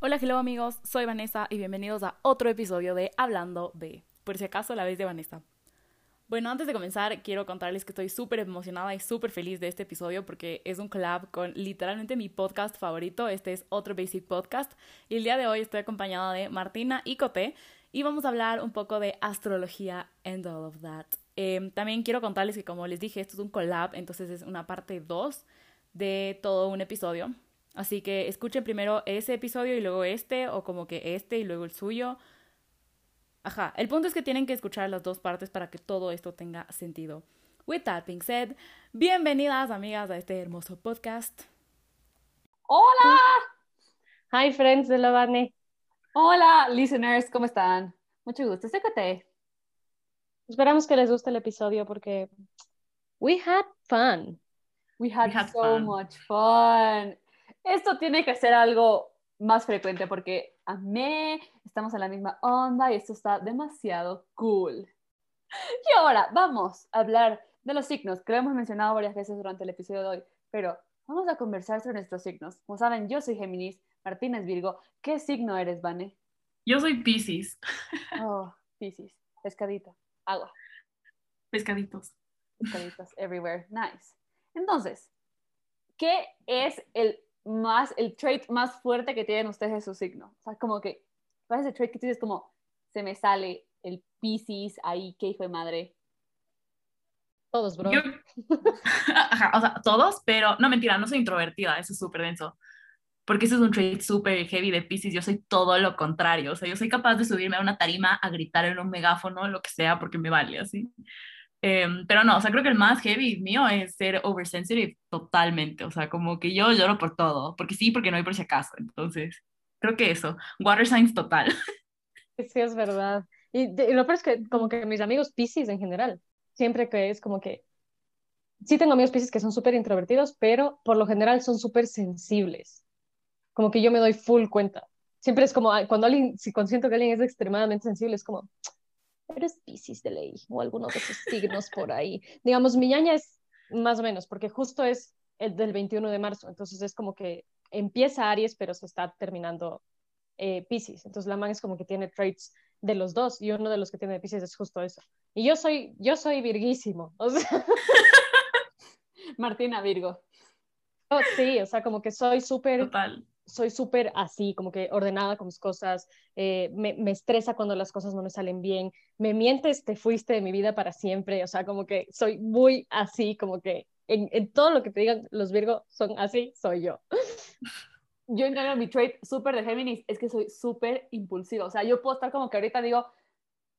Hola, hello amigos, soy Vanessa y bienvenidos a otro episodio de Hablando de, por si acaso la vez de Vanessa. Bueno, antes de comenzar, quiero contarles que estoy súper emocionada y súper feliz de este episodio porque es un collab con literalmente mi podcast favorito. Este es otro Basic Podcast. Y el día de hoy estoy acompañada de Martina y Coté y vamos a hablar un poco de astrología and all of that. Em, también quiero contarles que, como les dije, esto es un collab, entonces es una parte 2 de todo un episodio. Así que escuchen primero ese episodio y luego este, o como que este y luego el suyo. Ajá, el punto es que tienen que escuchar las dos partes para que todo esto tenga sentido. With that being said, bienvenidas amigas a este hermoso podcast. ¡Hola! Hi friends de la Vane. Hola, listeners, ¿cómo están? Mucho gusto, Sécate. Esperamos que les guste el episodio porque we had fun. We had, so much fun. Esto tiene que ser algo más frecuente porque amé, estamos en la misma onda y esto está demasiado cool. Y ahora vamos a hablar de los signos, que lo hemos mencionado varias veces durante el episodio de hoy, pero vamos a conversar sobre nuestros signos. Como saben, yo soy Géminis, Martínez Virgo. ¿Qué signo eres, Vane? Yo soy Pisces. Oh, Pisces. Pescadito. Agua. Pescaditos. Pescaditos everywhere. Nice. Entonces, ¿qué es el más, el trait más fuerte que tienen ustedes de su signo? O sea, como que, ¿cuál es el trait que tú dices como, se me sale el Pisces ahí, qué hijo de madre? Todos, bro. o sea, todos, pero no mentira, no soy introvertida, eso es súper denso. Porque eso es un trait súper heavy de Pisces. Yo soy todo lo contrario. O sea, yo soy capaz de subirme a una tarima a gritar en un megáfono, lo que sea, porque me vale así. Em, pero no, o sea, creo que el más heavy mío es ser oversensitive totalmente. O sea, como que yo lloro por todo. Porque sí, porque no hay por si acaso. Entonces, creo que eso. Water signs total. Sí, es verdad. Y, lo peor es que, como que mis amigos Pisces en general, siempre que es como que. Sí, tengo amigos Pisces que son súper introvertidos, pero por lo general son súper sensibles. Como que yo me doy full cuenta. Siempre es como cuando alguien, si consiento que alguien es extremadamente sensible, es como, eres Pisces de ley o alguno de esos signos por ahí. Digamos, mi ñaña es más o menos, porque justo es el del 21 de marzo, entonces es como que empieza Aries, pero se está terminando eh, Pisces. Entonces la man es como que tiene traits de los dos y uno de los que tiene Pisces es justo eso. Y yo soy, yo soy virguísimo. O sea... Martina Virgo. Oh, sí, o sea, como que soy súper... Soy súper así, como que ordenada con mis cosas, eh, me, me, estresa cuando las cosas no me salen bien, me mientes, te fuiste de mi vida para siempre, o sea, como que soy muy así, como que en, en todo lo que te digan los Virgo son así, soy yo. Yo en cambio mi trait súper de Géminis es que soy súper impulsiva, o sea, yo puedo estar como que ahorita digo,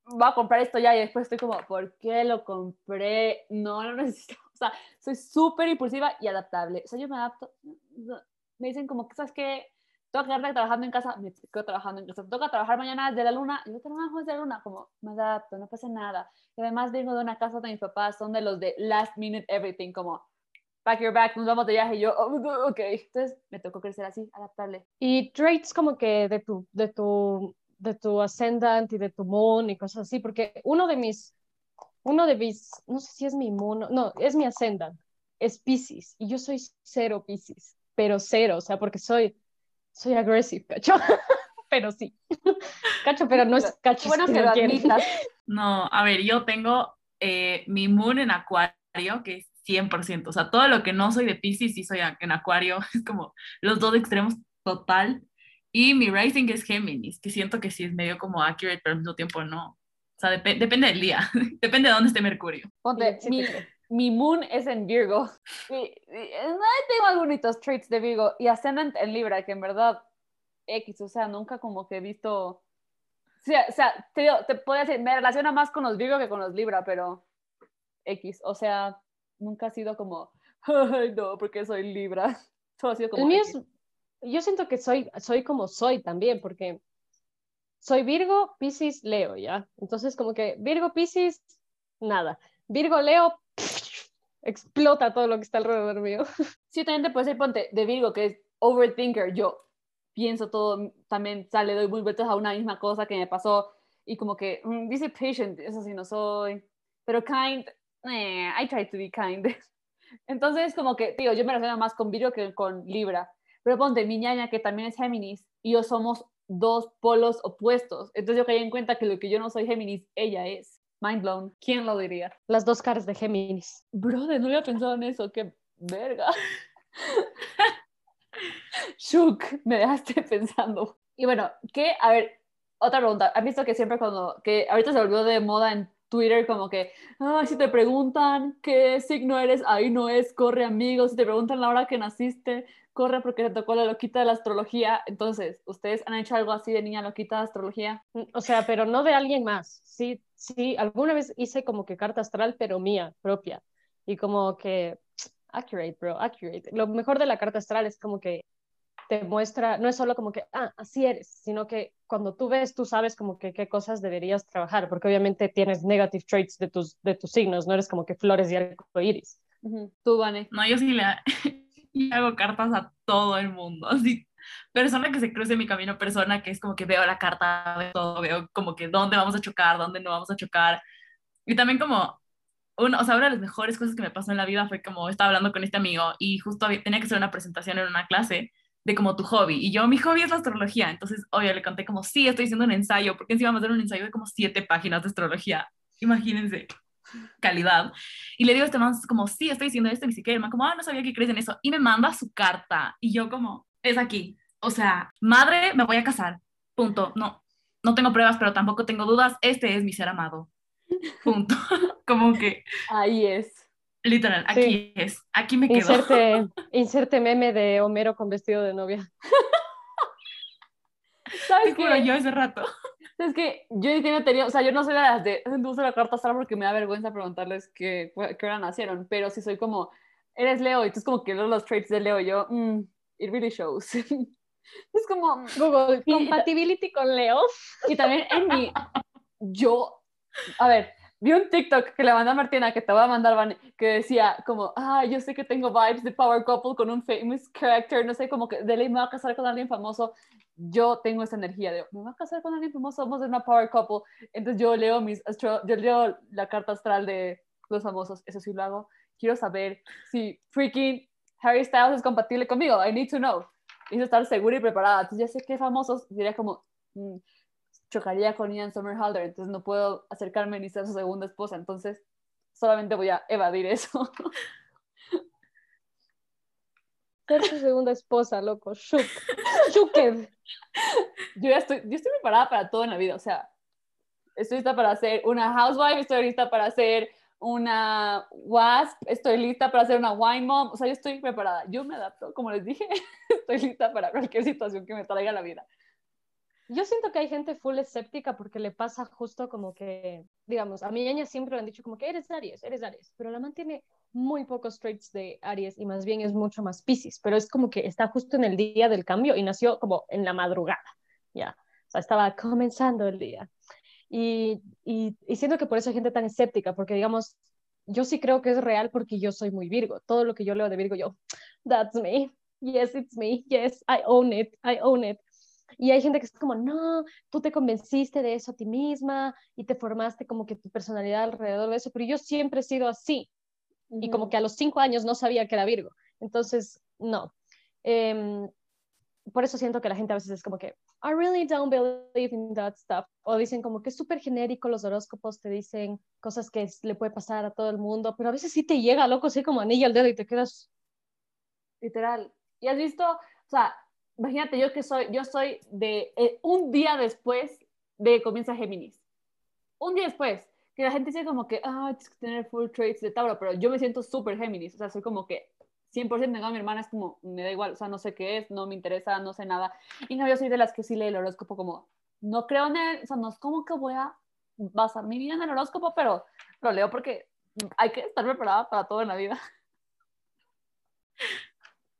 voy a comprar esto ya y después estoy como, ¿por qué lo compré? No, no necesito, o sea, soy súper impulsiva y adaptable, o sea, yo me adapto, me dicen como ¿sabes qué? Tengo que quedarte trabajando en casa, me quedo trabajando en casa. Toca trabajar mañana desde la luna, yo trabajo desde la luna, como me adapto, no pasa nada. Y además vengo de una casa de mis papás, son de los de last minute everything, como pack your bag, nos vamos de viaje. Y yo, oh, ok, entonces me tocó crecer así, adaptable. Y traits como que de tu, de tu, de tu ascendant y de tu moon y cosas así, porque uno de mis, uno de mis, no sé si es mi moon, no, es mi ascendant, es Pisces, y yo soy cero Pisces pero cero, o sea, porque soy, soy agresiva, cacho. pero sí. cacho, pero no es cacho. Bueno, que lo No, a ver, yo tengo eh, mi moon en acuario, que es 100%, o sea, todo lo que no soy de Pisces sí soy en acuario, es como los dos extremos total. Y mi rising es Géminis, que siento que sí es medio como accurate, pero al mismo tiempo no. O sea, depende del día, depende de dónde esté Mercurio. Ponte, mi, mi moon es en Virgo. Y, tengo algunos traits de Virgo y ascendent en Libra, que en verdad X, o sea, nunca como que he visto. O sea, o sea te, te puedo decir, me relaciona más con los Virgo que con los Libra, pero X, o sea, nunca ha sido como, ay, no, porque soy Libra. Todo ha sido como. El mío yo siento que soy, soy como soy también, porque soy Virgo, Pisces, Leo, ¿ya? Entonces, como que Virgo, Pisces, nada. Virgo, Leo, explota todo lo que está alrededor mío. Sí, también te puede ser ponte de Virgo, que es overthinker. Yo pienso todo, también sale, doy vueltas a una misma cosa que me pasó y como que mm, dice patient, eso sí no soy, pero kind, eh, I try to be kind. Entonces, como que, digo, yo me relaciono más con Virgo que con Libra, Pero ponte, mi ñaña, que también es Géminis, y yo somos dos polos opuestos. Entonces yo caí en cuenta que lo que yo no soy Géminis, ella es. Mind blown. ¿Quién lo diría? Las dos caras de Géminis. Brother, no había pensado en eso. Qué verga. Shuk, me dejaste pensando. Y bueno, ¿qué? A ver, otra pregunta. ¿Has visto que siempre cuando, que ahorita se volvió de moda en Twitter como que, ah, si te preguntan qué signo eres, ahí no es, corre amigos, si te preguntan la hora que naciste, corre porque te tocó la loquita de la astrología. Entonces, ¿ustedes han hecho algo así de niña loquita de astrología? Mm, o sea, pero no de alguien más. Sí, sí, alguna vez hice como que carta astral, pero mía, propia. Y como que, accurate, bro, accurate. Lo mejor de la carta astral es como que te muestra, no es solo como que, ah, así eres, sino que cuando tú ves, tú sabes como que qué cosas deberías trabajar, porque obviamente tienes negative traits de tus, de tus signos, no eres como que flores y arcoíris. Uh Tú, Vane. No, yo sí le, hago cartas a todo el mundo, así persona que se cruce en mi camino, persona que es como que veo la carta, de todo, veo como que dónde vamos a chocar, dónde no vamos a chocar. Y también como, uno, o sea, una de las mejores cosas que me pasó en la vida fue como estaba hablando con este amigo y justo tenía que hacer una presentación en una clase de como tu hobby. Y yo, mi hobby es la astrología. Entonces, obvio, le conté como, sí, estoy haciendo un ensayo, porque encima vamos a hacer un ensayo de como siete páginas de astrología. Imagínense, calidad. Y le digo a este man como, sí, estoy haciendo esto, ni siquiera, el man como, ah, no sabía que crees en eso. Y me manda su carta. Y yo como, es aquí. O sea, madre, me voy a casar. Punto. No, no tengo pruebas, pero tampoco tengo dudas. Este es mi ser amado. Punto. como que... Ahí es. Literal, aquí es, aquí me quedo. Inserte, inserte meme de Homero con vestido de novia. ¿Sabes qué? yo ese rato. Es que yo ni tenía tenido, o sea, yo no soy de las de, no uso la carta astral porque me da vergüenza preguntarles qué, qué hora nacieron, pero si soy como, eres Leo y tú es como que los traits de Leo, yo, mm, it really shows. es como... Google, compatibility con Leo. Y también en mi, yo, a ver, vi un TikTok que le mandó a Martina, que te voy a mandar, que decía como, ah, yo sé que tengo vibes de Power Couple con un famous character, no sé, como que de ley me va a casar con alguien famoso. Yo tengo esa energía de, me voy a casar con alguien famoso, vamos a ser una Power Couple. Entonces yo leo, mis astro yo leo la carta astral de los famosos, eso sí lo hago. Quiero saber si freaking Harry Styles es compatible conmigo. I need to know. Necesito estar segura y preparada. Entonces ya sé qué famosos, diría como, mm, chocaría con Ian Somerhalder, entonces no puedo acercarme ni ser su segunda esposa, entonces solamente voy a evadir eso. Ser su segunda esposa, loco, Shuk. Shuked. Yo ya estoy, yo estoy preparada para todo en la vida, o sea, estoy lista para ser una housewife, estoy lista para ser una wasp, estoy lista para ser una wine mom, o sea, yo estoy preparada, yo me adapto, como les dije, estoy lista para cualquier situación que me traiga la vida. Yo siento que hay gente full escéptica porque le pasa justo como que, digamos, a mi niña siempre le han dicho como que eres Aries, eres Aries, pero la man tiene muy pocos traits de Aries y más bien es mucho más Pisces, pero es como que está justo en el día del cambio y nació como en la madrugada, ya, o sea, estaba comenzando el día. Y, y, y siento que por eso hay gente tan escéptica, porque digamos, yo sí creo que es real porque yo soy muy Virgo, todo lo que yo leo de Virgo, yo, that's me, yes, it's me, yes, I own it, I own it. Y hay gente que es como, no, tú te convenciste de eso a ti misma y te formaste como que tu personalidad alrededor de eso, pero yo siempre he sido así. Y como que a los cinco años no sabía que era Virgo. Entonces, no. Em, por eso siento que la gente a veces es como que, I really don't believe in that stuff. O dicen como que es súper genérico, los horóscopos te dicen cosas que le puede pasar a todo el mundo, pero a veces sí te llega, loco, así como anillo al dedo y te quedas... Literal. Y has visto, o sea, imagínate, yo que soy, yo soy de eh, un día después de que comienza Géminis. Un día después, que la gente dice como que, ah, tienes tener full traits de Tauro, pero yo me siento súper Géminis, o sea, soy como que 100% tengo mi hermana, es como, me da igual, o sea, no sé qué es, no me interesa, no sé nada. Y no, yo soy de las que sí lee el horóscopo como, no creo en él, o sea, no es como que voy a basar mi vida en el horóscopo, pero lo leo porque hay que estar preparada para todo en la vida.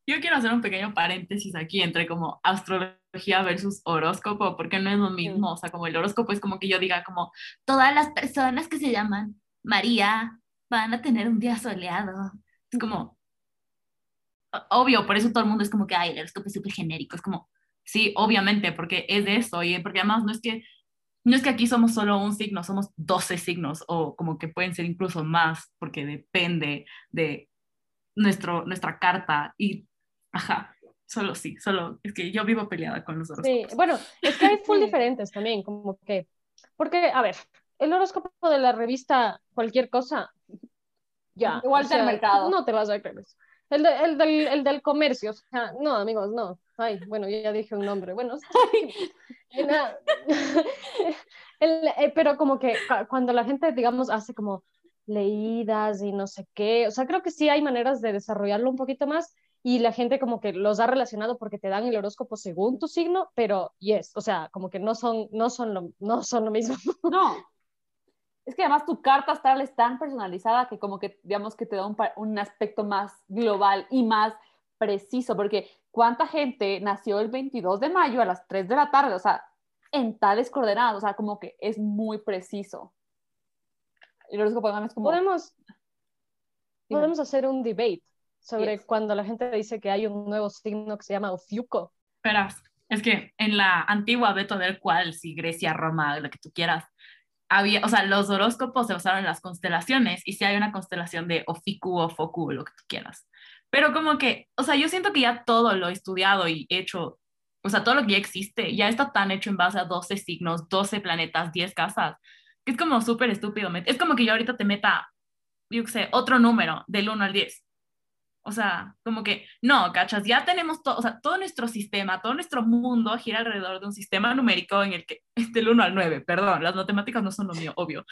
Yo quiero hacer un pequeño paréntesis aquí entre como astrología versus horóscopo, porque no es lo mismo, o sea, como el horóscopo es como que yo diga como todas las personas que se llaman María van a tener un día soleado. Es como, obvio, por eso todo el mundo es como que, ay, el horóscopo es súper genérico, es como, sí, obviamente, porque es de eso, y porque además no es que, no es que aquí somos solo un signo, somos 12 signos, o como que pueden ser incluso más, porque depende de nuestro, nuestra carta, y Ajá. Solo sí, solo es que yo vivo peleada con los horóscopos. Sí, bueno, es que hay full diferentes también, como que, porque, a ver, el horóscopo de la revista cualquier cosa, ya. Igual o del sea, mercado. No te vas a creer eso. El, de- el, del, el del comercio, o sea, no, amigos, no. Ay, bueno, yo ya dije un nombre. Bueno. El- eh, pero como que cu- cuando la gente, digamos, hace como leídas y no sé qué, o sea, creo que sí hay maneras de desarrollarlo un poquito más y la gente como que los ha relacionado porque te dan el horóscopo según tu signo, pero yes, o sea, como que no son, no son lo, no son lo mismo. No. Es que además tu carta astral es tan personalizada que como que digamos que te da un, un aspecto más global y más preciso, porque ¿cuánta gente nació el 22 de mayo a las 3 de la tarde? O sea, en tales coordenadas, o sea, como que es muy preciso. El horóscopo es como... Podemos, podemos hacer un debate sobre Yes. cuando la gente dice que hay un nuevo signo que se llama Ofiuco. Verás, es que en la antigua Beto del cual, si Grecia, Roma, lo que tú quieras, había, o sea, los horóscopos se basaron en las constelaciones y si hay una constelación de Ofiku o Foku, lo que tú quieras. Pero como que, o sea, yo siento que ya todo lo he estudiado y hecho, o sea, todo lo que ya existe, ya está tan hecho en base a 12 signos, 12 planetas, 10 casas, que es como súper estúpido. Es como que yo ahorita te meta, yo qué sé, otro número del 1 al 10. O sea, como que, no, cachas, ya tenemos todo, o sea, todo nuestro sistema, todo nuestro mundo gira alrededor de un sistema numérico en el que es del 1 al 9, perdón, las matemáticas no son lo mío, obvio.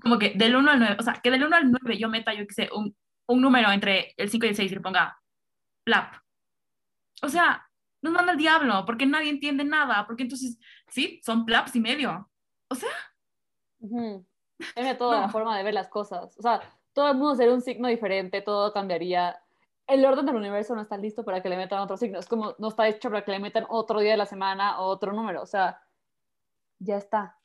Como que del 1 al 9, o sea, que del 1 al 9 yo meta, yo qué sé, un, un número entre el 5 y el 6 y le ponga plap. O sea, nos manda el diablo, porque nadie entiende nada, porque entonces, sí, son plaps y medio. O sea, Ujú. Cambia toda la No. forma de ver las cosas. O sea, todo el mundo sería un signo diferente, todo cambiaría. El orden del universo no está listo para que le metan otro signo. Es como no está hecho para que le metan otro día de la semana o otro número. O sea, ya está.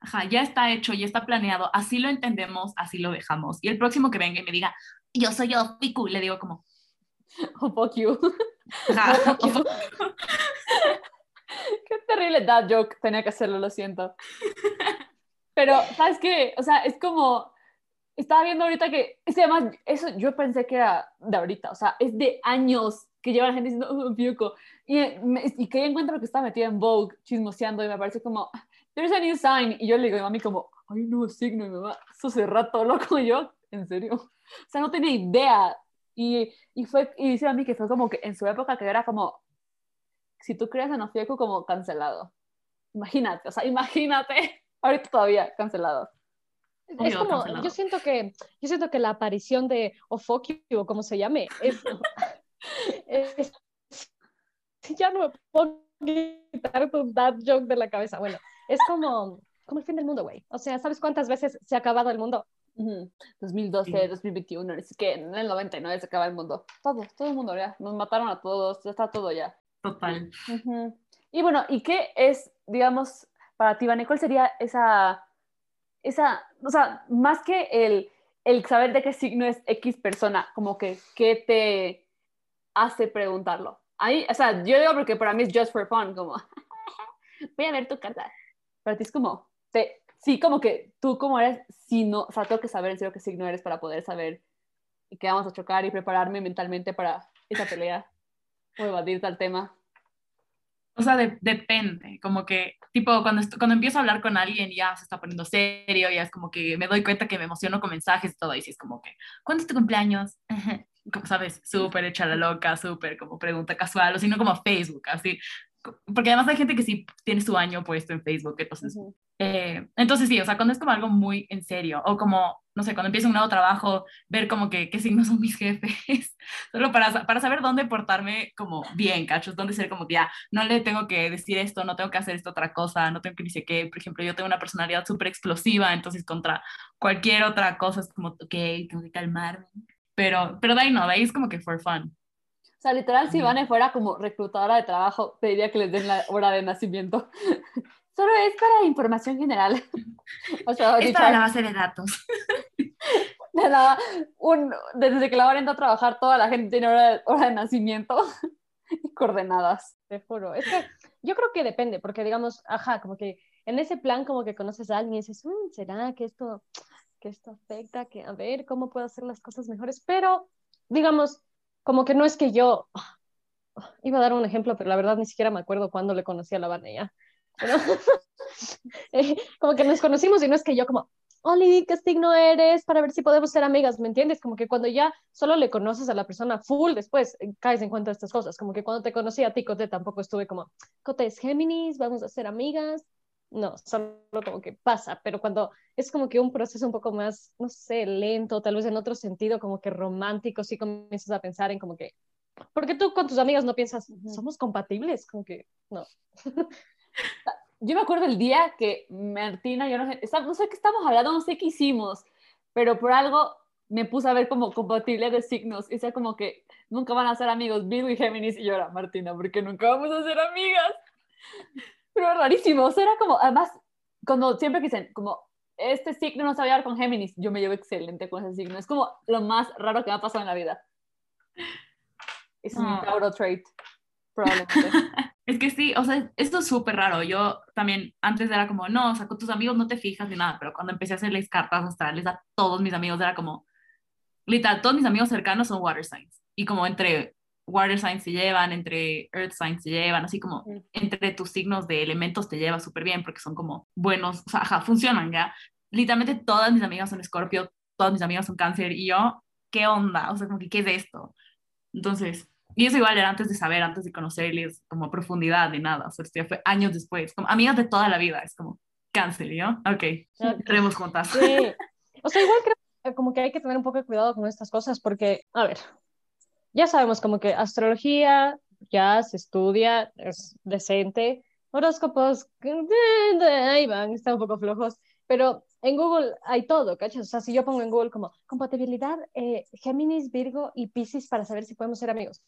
Ajá, ya está hecho, ya está planeado, así lo entendemos, así lo dejamos. Y el próximo que venga y me diga, yo soy yo, Piku, le digo como, Oh, fuck you. ajá, Qué terrible dad joke. Tenía que hacerlo, lo siento. Pero, ¿sabes qué? O sea, es como. Estaba viendo ahorita que. Es que además, eso yo pensé que era de ahorita. O sea, es de años que lleva la gente diciendo, oh, Fiuco. Y, me- y que encuentro que estaba metida en Vogue chismoseando y me parece como, there's a new sign. Y yo le digo a mi mami, como, ay, no, signo. Y mi mamá, eso hace rato, loco. Y yo, ¿en serio? O sea, no tenía idea. Y, y, fue, y dice a mí que fue como que en su época que era como, si tú crees en Ofieco, como cancelado. Imagínate, o sea, imagínate. Ahorita todavía cancelado. Es como, cancelado. yo siento que, yo siento que la aparición de Ofoki o como se llame, es, es- ya no me puedo quitar tu dad joke de la cabeza. Bueno, es como, como el fin del mundo, güey. O sea, ¿sabes cuántas veces se ha acabado el mundo? Ujú. 2012, Sí. 2021, es que en el 99 se acaba el mundo. Todo, todo el mundo ya. Nos mataron a todos, ya está todo ya. total. Ujú. Y bueno, ¿y qué es, digamos, para ti, Vane, cuál sería esa, esa, o sea, más que el, el saber de qué signo es X persona, como que, ¿qué te hace preguntarlo? Ahí, o sea, yo digo porque para mí es just for fun, como, voy a ver tu carta. Para ti es como, te, sí, como que tú como eres, si no, o sea, tengo que saber en serio qué signo eres para poder saber que vamos a chocar y prepararme mentalmente para esa pelea o evadir tal tema. O sea, de- depende, como que, tipo, cuando, cuando empiezo a hablar con alguien ya se está poniendo serio, ya es como que me doy cuenta que me emociono con mensajes y todo, y sí es como que, ¿cuándo es tu cumpleaños? Como sabes, súper hecha la loca, súper como pregunta casual, o si no como Facebook, así. Porque además hay gente que sí tiene su año puesto en Facebook, entonces Ujú. Eh, entonces sí, o sea, cuando es como algo muy en serio, o como, no sé, cuando empiezo un nuevo trabajo, ver como que qué signos son mis jefes, solo para, para saber dónde portarme como bien, cachos, dónde ser como que ya, no le tengo que decir esto, no tengo que hacer esto otra cosa, no tengo que ni sé qué, por ejemplo, yo tengo una personalidad súper explosiva, entonces contra cualquier otra cosa es como, ok, tengo que calmarme, pero, pero de ahí no, de ahí es como que for fun. O sea, literal, si. Vane fuera como reclutadora de trabajo, pediría que les den la hora de nacimiento. Solo es para información general. O sea, Es para la base de datos. de nada, un- desde que la entró a trabajar, toda la gente tiene hora de, hora de nacimiento y coordenadas. Te juro. Es que yo creo que depende, porque digamos, ajá, como que en ese plan como que conoces a alguien y dices, "Mm, ¿será que esto, que esto afecta? Que a ver, ¿cómo puedo hacer las cosas mejores? Pero, digamos, como que no es que yo, ah, iba a dar un ejemplo, pero la verdad ni siquiera me acuerdo cuándo le conocí a la Vane ya. Pero, eh, como que nos conocimos y no es que yo como, Oli, ¿qué signo eres? Para ver si podemos ser amigas, ¿me entiendes? Como que cuando ya solo le conoces a la persona full, después eh, caes en cuenta de estas cosas. Como que cuando te conocí a ti, Cote, tampoco estuve como, Cote es Géminis, vamos a ser amigas. No, solo como que pasa, pero cuando es como que un proceso un poco más, no sé, lento, tal vez en otro sentido, como que romántico, sí comienzas a pensar en como que, porque tú con tus amigas no piensas, somos compatibles, como que no. yo me acuerdo el día que Martina, yo no sé, no sé qué estamos hablando, no sé qué hicimos, pero por algo me puse a ver como compatible de signos y sea como que nunca van a ser amigos Virgo y Géminis y yo era Martina, porque nunca vamos a ser amigas. Pero rarísimo, o sea, era como, además, cuando siempre dicen, como, este signo no sabe hablar con Géminis, yo me llevo excelente con ese signo, es como lo más raro que me ha pasado en la vida. Es un ah. Tauro trait, probablemente. Es que sí, o sea, esto es súper raro. Yo también antes era como, no, o sea, con tus amigos no te fijas ni nada, pero cuando empecé a hacerles cartas astrales a todos mis amigos era como, literal, todos mis amigos cercanos son water signs. Y como entre water signs se llevan, entre earth signs se llevan, así como entre tus signos de elementos te lleva súper bien porque son como buenos, o sea, ajá, funcionan ya. Literalmente todas mis amigas son Scorpio, todas mis amigas son Cáncer y yo, ¿qué onda? O sea, como que, ¿qué es esto? Entonces, y eso igual era antes de saber, antes de conocerles como profundidad ni nada. O sea, esto ya fue años después, como amigas de toda la vida. Es como, cáncer, ¿yo? Ok, estaremos juntas. Sí. O sea, igual creo como que hay que tener un poco de cuidado con estas cosas porque, a ver, ya sabemos como que astrología ya se estudia, es decente. Horóscopos, ahí van, están un poco flojos. Pero en Google hay todo, ¿cachas? O sea, si yo pongo en Google como compatibilidad eh, Géminis, Virgo y Pisces para saber si podemos ser amigos,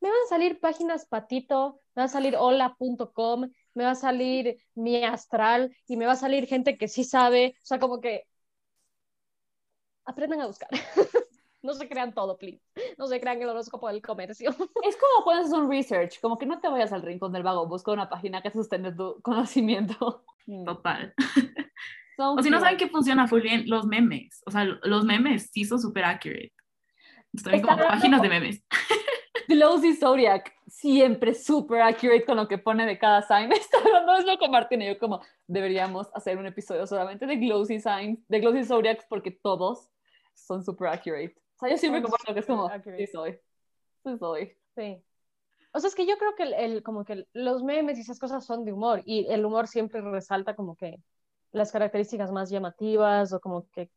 me van a salir páginas patito, me va a salir hola.com, me va a salir mi astral y me va a salir gente que sí sabe, o sea, como que aprendan a buscar. no se crean todo, please. No se crean el horóscopo del comercio. Es como cuando haces un research, como que no te vayas al rincón del vago, busca una página que sustente tu conocimiento. Total. o si no saben que funciona muy bien, los memes. O sea, los memes sí son súper accurate. Estoy como páginas de memes. Glowsy Zodiac, siempre súper accurate con lo que pone de cada sign. Está hablando es lo Martín y yo como deberíamos hacer un episodio solamente de Glowsy signs, de Glowsy Zodiacs porque todos son súper accurate. O sea, yo siempre como que es como, sí soy, sí soy. Sí. O sea, es que yo creo que el, como que los memes y esas cosas son de humor y el humor siempre resalta como que las características más llamativas o como que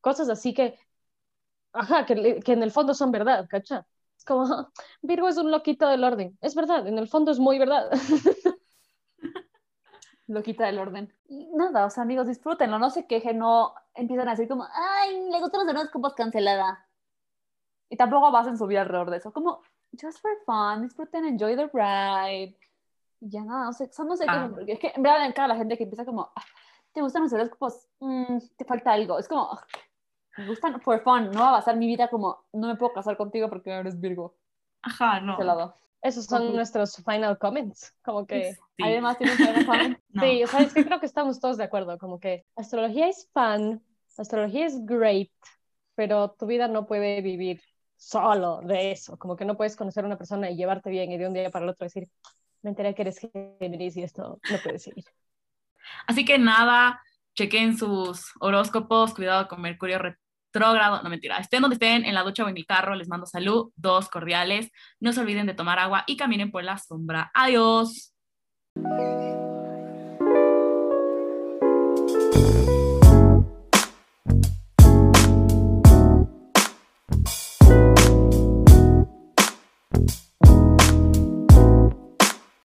cosas así que, ajá, que, que en el fondo son verdad, ¿cacha? Es como, Virgo es un loquito del orden. Es verdad, en el fondo es muy verdad. loquita del orden. Y nada, o sea, amigos, disfrútenlo, no se quejen, no empiezan a decir como, ay, le gustan los horóscopos cancelada. Y tampoco basen su vida alrededor de eso, como, just for fun, disfruten, enjoy the ride. Y ya nada, no sé, no sé ah. porque es que en verdad en la gente que empieza como, ah, ¿te gustan los horóscopos? Mm, te falta algo. Es como, me gustan for fun, no va a basar mi vida como, no me puedo casar contigo porque eres Virgo. Ajá, no. Esos son nuestros final comments, como que... Sí. Además, ¿tienes final comments? Sí, o sea, es que creo que estamos todos de acuerdo, como que astrología es fun, astrología es great, pero tu vida no puede vivir solo de eso, como que no puedes conocer a una persona y llevarte bien y de un día para el otro decir, me enteré que eres Géminis y esto no puede seguir. Así que nada, chequen sus horóscopos, cuidado con Mercurio retrógrado, no mentira, estén donde estén, en la ducha o en el carro, les mando salud, dos cordiales, no se olviden de tomar agua y caminen por la sombra. Adiós.